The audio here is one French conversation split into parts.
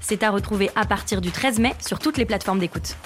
C'est à retrouver à partir du 13 mai sur toutes les plateformes d'écoute.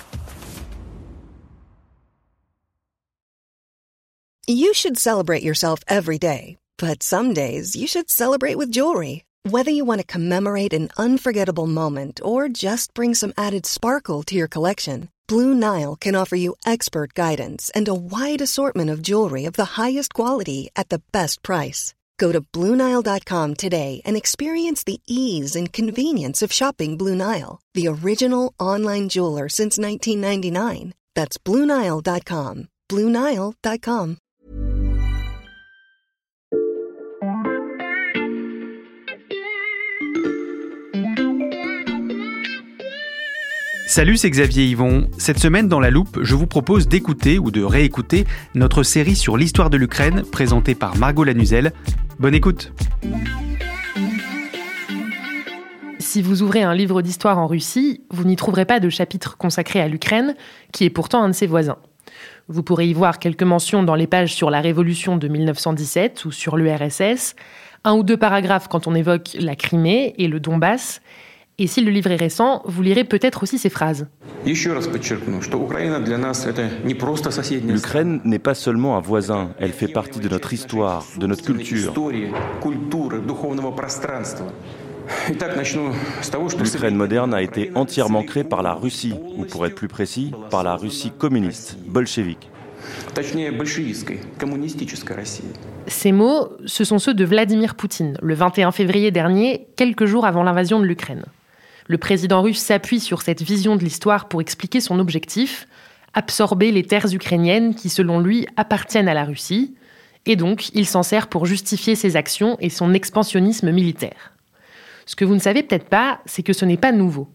You should celebrate yourself every day, but some days you should celebrate with jewelry. Whether you want to commemorate an unforgettable moment or just bring some added sparkle to your collection, Blue Nile can offer you expert guidance and a wide assortment of jewelry of the highest quality at the best price. Go to BlueNile.com today and experience the ease and convenience of shopping Blue Nile, the original online jeweler since 1999. That's BlueNile.com. BlueNile.com. Salut, c'est Xavier Yvon. Cette semaine, dans La Loupe, je vous propose d'écouter ou de réécouter notre série sur l'histoire de l'Ukraine présentée par Margot Lanuzel. Bonne écoute Si vous ouvrez un livre d'histoire en Russie, vous n'y trouverez pas de chapitre consacré à l'Ukraine, qui est pourtant un de ses voisins. Vous pourrez y voir quelques mentions dans les pages sur la Révolution de 1917 ou sur l'URSS, un ou deux paragraphes quand on évoque la Crimée et le Donbass, et si le livre est récent, vous lirez peut-être aussi ces phrases. L'Ukraine n'est pas seulement un voisin, elle fait partie de notre histoire, de notre culture. L'Ukraine moderne a été entièrement créée par la Russie, ou pour être plus précis, par la Russie communiste, bolchevique. Ces mots, ce sont ceux de Vladimir Poutine, le 21 février dernier, quelques jours avant l'invasion de l'Ukraine. Le président russe s'appuie sur cette vision de l'histoire pour expliquer son objectif, absorber les terres ukrainiennes qui, selon lui, appartiennent à la Russie, et donc il s'en sert pour justifier ses actions et son expansionnisme militaire. Ce que vous ne savez peut-être pas, c'est que ce n'est pas nouveau.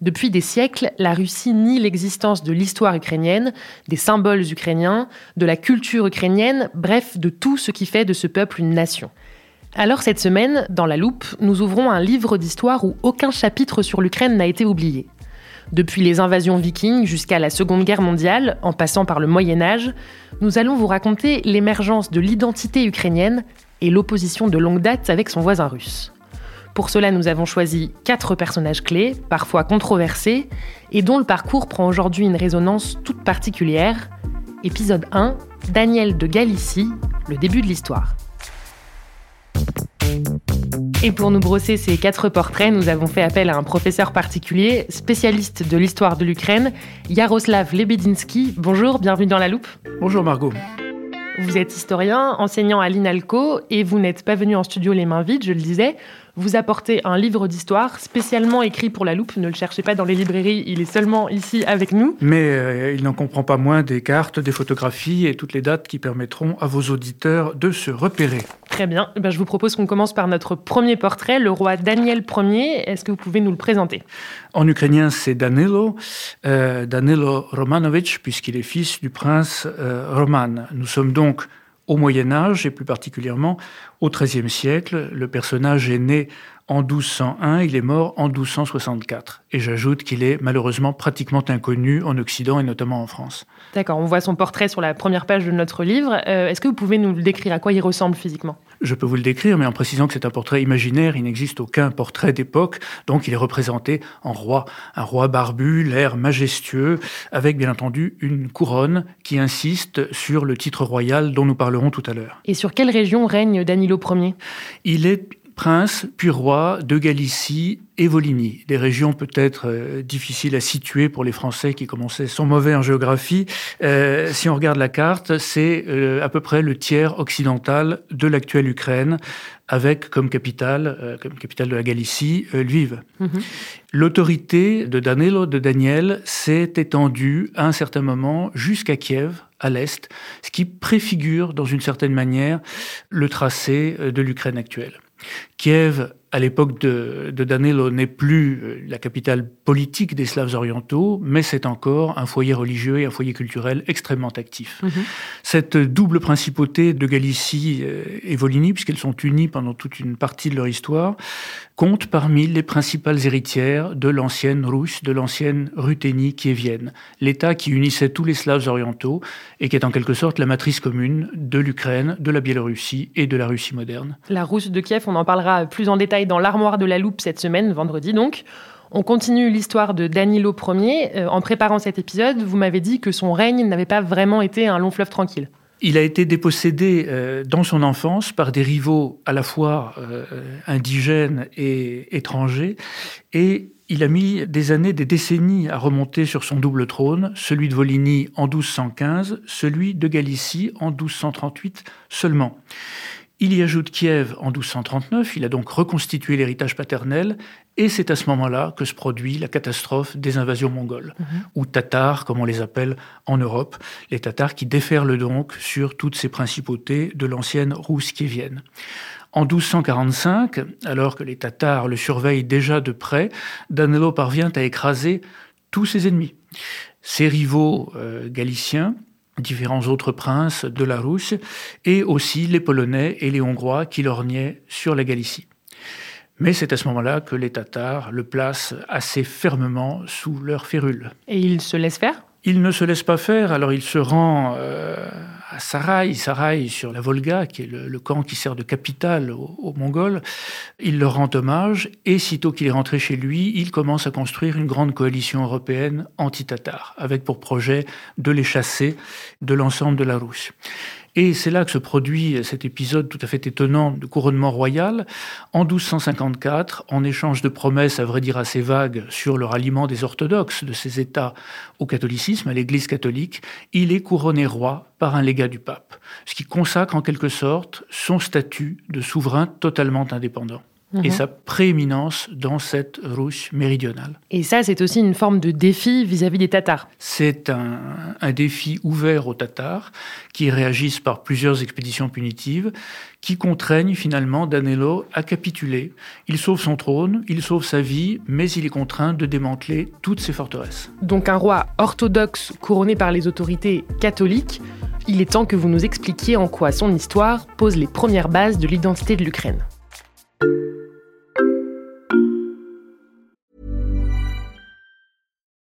Depuis des siècles, la Russie nie l'existence de l'histoire ukrainienne, des symboles ukrainiens, de la culture ukrainienne, bref, de tout ce qui fait de ce peuple une nation. Alors cette semaine, dans La Loupe, nous ouvrons un livre d'histoire où aucun chapitre sur l'Ukraine n'a été oublié. Depuis les invasions vikings jusqu'à la Seconde Guerre mondiale, en passant par le Moyen Âge, nous allons vous raconter l'émergence de l'identité ukrainienne et l'opposition de longue date avec son voisin russe. Pour cela, nous avons choisi quatre personnages clés, parfois controversés, et dont le parcours prend aujourd'hui une résonance toute particulière. Épisode 1, Daniel de Galicie, le début de l'histoire. Et pour nous brosser ces quatre portraits, nous avons fait appel à un professeur particulier, spécialiste de l'histoire de l'Ukraine, Yaroslav Lebedinsky. Bonjour, bienvenue dans la loupe. Bonjour Margot. Vous êtes historien, enseignant à l'INALCO, et vous n'êtes pas venu en studio les mains vides, je le disais vous apportez un livre d'histoire spécialement écrit pour la loupe. Ne le cherchez pas dans les librairies, il est seulement ici avec nous. Mais euh, il n'en comprend pas moins des cartes, des photographies et toutes les dates qui permettront à vos auditeurs de se repérer. Très bien. Eh ben, je vous propose qu'on commence par notre premier portrait, le roi Daniel Ier. Est-ce que vous pouvez nous le présenter? En ukrainien, c'est Danilo, euh, Danilo Romanovich, puisqu'il est fils du prince euh, Roman. Nous sommes donc au Moyen Âge et plus particulièrement au XIIIe siècle. Le personnage est né en 1201, il est mort en 1264. Et j'ajoute qu'il est malheureusement pratiquement inconnu en Occident et notamment en France. D'accord, on voit son portrait sur la première page de notre livre. Euh, est-ce que vous pouvez nous le décrire? À quoi il ressemble physiquement? Je peux vous le décrire, mais en précisant que c'est un portrait imaginaire, il n'existe aucun portrait d'époque, donc il est représenté en roi. Un roi barbu, l'air majestueux, avec bien entendu une couronne qui insiste sur le titre royal dont nous parlerons tout à l'heure. Et sur quelle région règne Danilo Ier? Il est prince puis roi de Galicie et Volhynie, des régions peut-être euh, difficiles à situer pour les Français qui commençaient sont mauvais en géographie. Euh, si on regarde la carte, c'est euh, à peu près le tiers occidental de l'actuelle Ukraine, avec comme capitale, comme capitale de la Galicie, Lviv. Mhm. L'autorité de Danilo, de Daniel, s'est étendue à un certain moment jusqu'à Kiev, à l'est, ce qui préfigure dans une certaine manière le tracé de l'Ukraine actuelle. Kiev à l'époque de, de, Danilo n'est plus euh, la capitale politique des Slaves orientaux, mais c'est encore un foyer religieux et un foyer culturel extrêmement actif. Mhm. Cette double principauté de Galicie euh, et Volhynie, puisqu'elles sont unies pendant toute une partie de leur histoire, compte parmi les principales héritières de l'ancienne Russe, de l'ancienne Ruthénie kievienne, l'État qui unissait tous les Slaves orientaux et qui est en quelque sorte la matrice commune de l'Ukraine, de la Biélorussie et de la Russie moderne. La Rousse de Kiev, on en parlera plus en détail dans l'armoire de la loupe cette semaine, vendredi donc. On continue l'histoire de Danilo Ier. Euh, en préparant cet épisode, vous m'avez dit que son règne n'avait pas vraiment été un long fleuve tranquille. Il a été dépossédé euh, dans son enfance par des rivaux à la fois euh, indigènes et étrangers, et il a mis des années, des décennies à remonter sur son double trône, celui de Volhynie en 1215, celui de Galicie en 1238 seulement. Il y ajoute Kiev en 1239, il a donc reconstitué l'héritage paternel, et c'est à ce moment-là que se produit la catastrophe des invasions mongoles, mhm. ou tatars, comme on les appelle en Europe, les tatars qui déferlent donc sur toutes ces principautés de l'ancienne Rousse kievienne. En 1245, alors que les Tatars le surveillent déjà de près, Danilo parvient à écraser tous ses ennemis. Ses rivaux euh, galiciens, différents autres princes de la Russe, et aussi les Polonais et les Hongrois qui lorgnaient sur la Galicie. Mais c'est à ce moment-là que les Tatars le placent assez fermement sous leur férule. Et ils se laissent faire? Il ne se laisse pas faire, alors il se rend euh, à Sarai, Sarai sur la Volga, qui est le, camp qui sert de capitale aux, Mongols. Il leur rend hommage et sitôt qu'il est rentré chez lui, il commence à construire une grande coalition européenne anti-tatar, avec pour projet de les chasser de l'ensemble de la Russe. Et c'est là que se produit cet épisode tout à fait étonnant de couronnement royal. En 1254, en échange de promesses, à vrai dire assez vagues, sur le ralliement des orthodoxes de ces États au catholicisme, à l'Église catholique, il est couronné roi par un légat du pape, ce qui consacre en quelque sorte son statut de souverain totalement indépendant et mhm. sa prééminence dans cette Russe méridionale. Et ça, c'est aussi une forme de défi vis-à-vis des Tatars. C'est un, un, défi ouvert aux Tatars qui réagissent par plusieurs expéditions punitives qui contraignent finalement Danilo à capituler. Il sauve son trône, il sauve sa vie, mais il est contraint de démanteler toutes ses forteresses. Donc un roi orthodoxe couronné par les autorités catholiques, il est temps que vous nous expliquiez en quoi son histoire pose les premières bases de l'identité de l'Ukraine.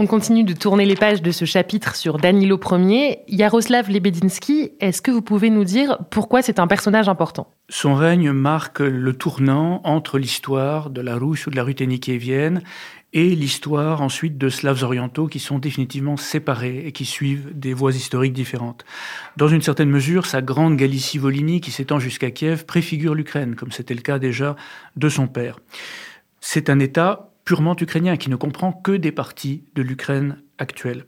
On continue de tourner les pages de ce chapitre sur Danilo Ier. Yaroslav Lebedinsky, est-ce que vous pouvez nous dire pourquoi c'est un personnage important? Son règne marque le tournant entre l'histoire de la Russe ou de la Ruthénie kievienne et l'histoire ensuite de Slaves orientaux qui sont définitivement séparés et qui suivent des voies historiques différentes. Dans une certaine mesure, sa grande Galicie-Volhynie qui s'étend jusqu'à Kiev préfigure l'Ukraine, comme c'était le cas déjà de son père. C'est un État purement ukrainien, qui ne comprend que des parties de l'Ukraine actuelle.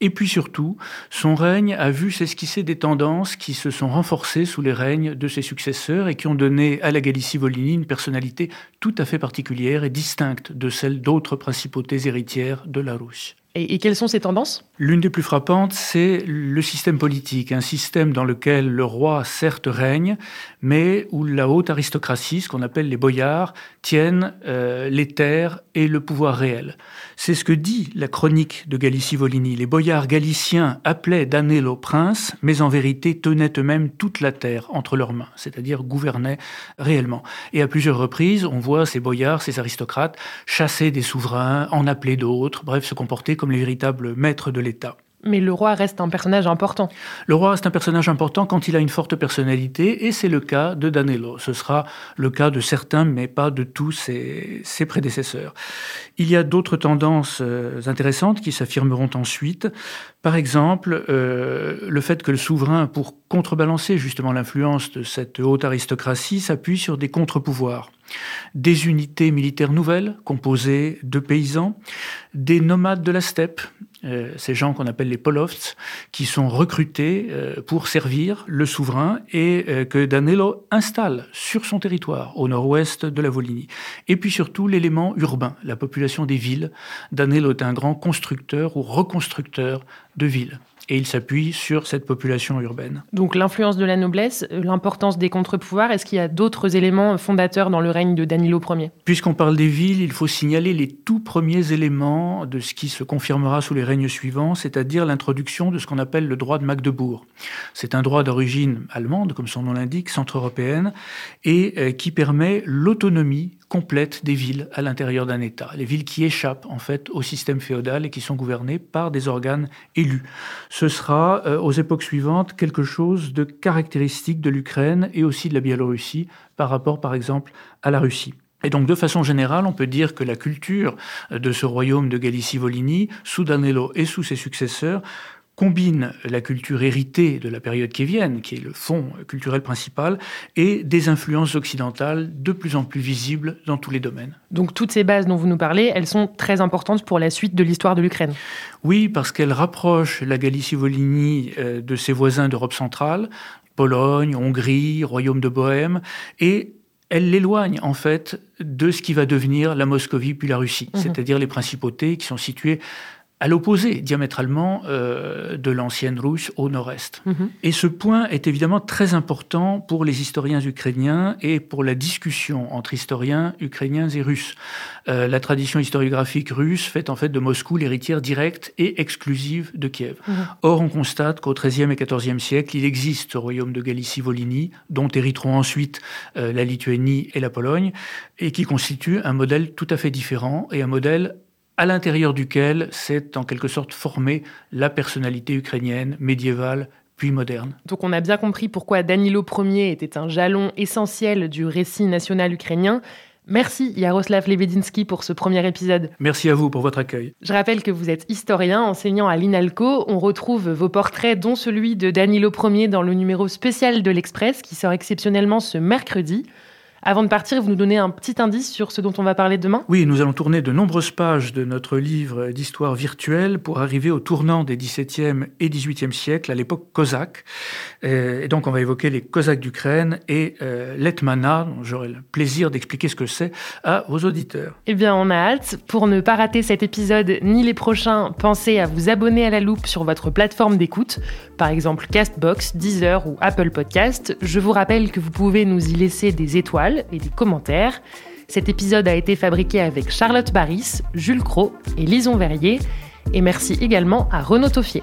Et puis surtout, son règne a vu s'esquisser des tendances qui se sont renforcées sous les règnes de ses successeurs et qui ont donné à la Galicie-Volhynie une personnalité tout à fait particulière et distincte de celle d'autres principautés héritières de la Russie. Et, quelles sont ces tendances? L'une des plus frappantes, c'est le système politique, un système dans lequel le roi certes règne, mais où la haute aristocratie, ce qu'on appelle les boyards, tiennent euh, les terres et le pouvoir réel. C'est ce que dit la chronique de Galicie-Volhynie. Les boyards galiciens appelaient Danilo prince, mais en vérité tenaient eux-mêmes toute la terre entre leurs mains, c'est-à-dire gouvernaient réellement. Et à plusieurs reprises, on voit ces boyards, ces aristocrates, chasser des souverains, en appeler d'autres, bref, se comporter comme les véritables maîtres de l'État. Mais le roi reste un personnage important. Le roi reste un personnage important quand il a une forte personnalité, et c'est le cas de Danilo. Ce sera le cas de certains, mais pas de tous ses, ses prédécesseurs. Il y a d'autres tendances euh, intéressantes qui s'affirmeront ensuite. Par exemple, euh, le fait que le souverain, pour contrebalancer justement l'influence de cette haute aristocratie, s'appuie sur des contre-pouvoirs. Des unités militaires nouvelles, composées de paysans, des nomades de la steppe, euh, ces gens qu'on appelle les polovts, qui sont recrutés euh, pour servir le souverain et euh, que Danilo installe sur son territoire, au nord-ouest de la Volhynie. Et puis surtout l'élément urbain, la population des villes. Danilo est un grand constructeur ou reconstructeur de villes et il s'appuie sur cette population urbaine. Donc l'influence de la noblesse, euh, l'importance des contre-pouvoirs, est-ce qu'il y a d'autres éléments fondateurs dans le règne de Danilo Ier? Puisqu'on parle des villes, il faut signaler les tout premiers éléments de ce qui se confirmera sous les règnes suivants, c'est-à-dire l'introduction de ce qu'on appelle le droit de Magdebourg. C'est un droit d'origine allemande, comme son nom l'indique, centre-européenne, et euh, qui permet l'autonomie complète des villes à l'intérieur d'un État. Les villes qui échappent en fait au système féodal et qui sont gouvernées par des organes élus. Ce sera euh, aux époques suivantes quelque chose de caractéristique de l'Ukraine et aussi de la Biélorussie par rapport par exemple à la Russie. Et donc, de façon générale, on peut dire que la culture de ce royaume de Galicie-Volhynie, sous Danilo et sous ses successeurs, combine la culture héritée de la période kévienne, qui est le fond culturel principal, et des influences occidentales de plus en plus visibles dans tous les domaines. Donc toutes ces bases dont vous nous parlez, elles sont très importantes pour la suite de l'histoire de l'Ukraine. Oui, parce qu'elles rapprochent la Galicie-Volhynie euh, de ses voisins d'Europe centrale, Pologne, Hongrie, Royaume de Bohême, et elle l'éloigne en fait de ce qui va devenir la Moscovie puis la Russie, mmh. c'est-à-dire les principautés qui sont situées à l'opposé diamétralement euh, de l'ancienne Russe au nord-est. Mhm. Et ce point est évidemment très important pour les historiens ukrainiens et pour la discussion entre historiens ukrainiens et russes. Euh, la tradition historiographique russe fait en fait de Moscou l'héritière directe et exclusive de Kiev. Mhm. Or, on constate qu'au XIIIe et XIVe siècle, il existe ce royaume de Galicie-Volhynie, dont hériteront ensuite euh, la Lituanie et la Pologne, et qui constitue un modèle tout à fait différent et un modèle à l'intérieur duquel s'est en quelque sorte formée la personnalité ukrainienne médiévale puis moderne. Donc on a bien compris pourquoi Danilo Ier était un jalon essentiel du récit national ukrainien. Merci Yaroslav Lebedinsky pour ce premier épisode. Merci à vous pour votre accueil. Je rappelle que vous êtes historien, enseignant à l'INALCO. On retrouve vos portraits, dont celui de Danilo Ier, dans le numéro spécial de l'Express qui sort exceptionnellement ce mercredi. Avant de partir, vous nous donnez un petit indice sur ce dont on va parler demain? Oui, nous allons tourner de nombreuses pages de notre livre d'histoire virtuelle pour arriver au tournant des XVIIe et XVIIIe siècles, à l'époque cosaque. Euh, et donc, on va évoquer les Cosaques d'Ukraine et euh, l'Etmana, dont j'aurai le plaisir d'expliquer ce que c'est à vos auditeurs. Eh bien, on a hâte. Pour ne pas rater cet épisode ni les prochains, pensez à vous abonner à la loupe sur votre plateforme d'écoute, par exemple Castbox, Deezer ou Apple Podcast. Je vous rappelle que vous pouvez nous y laisser des étoiles et des commentaires. Cet épisode a été fabriqué avec Charlotte Baris, Jules Cros et Lison Verrier. Et merci également à Renaud Toffier.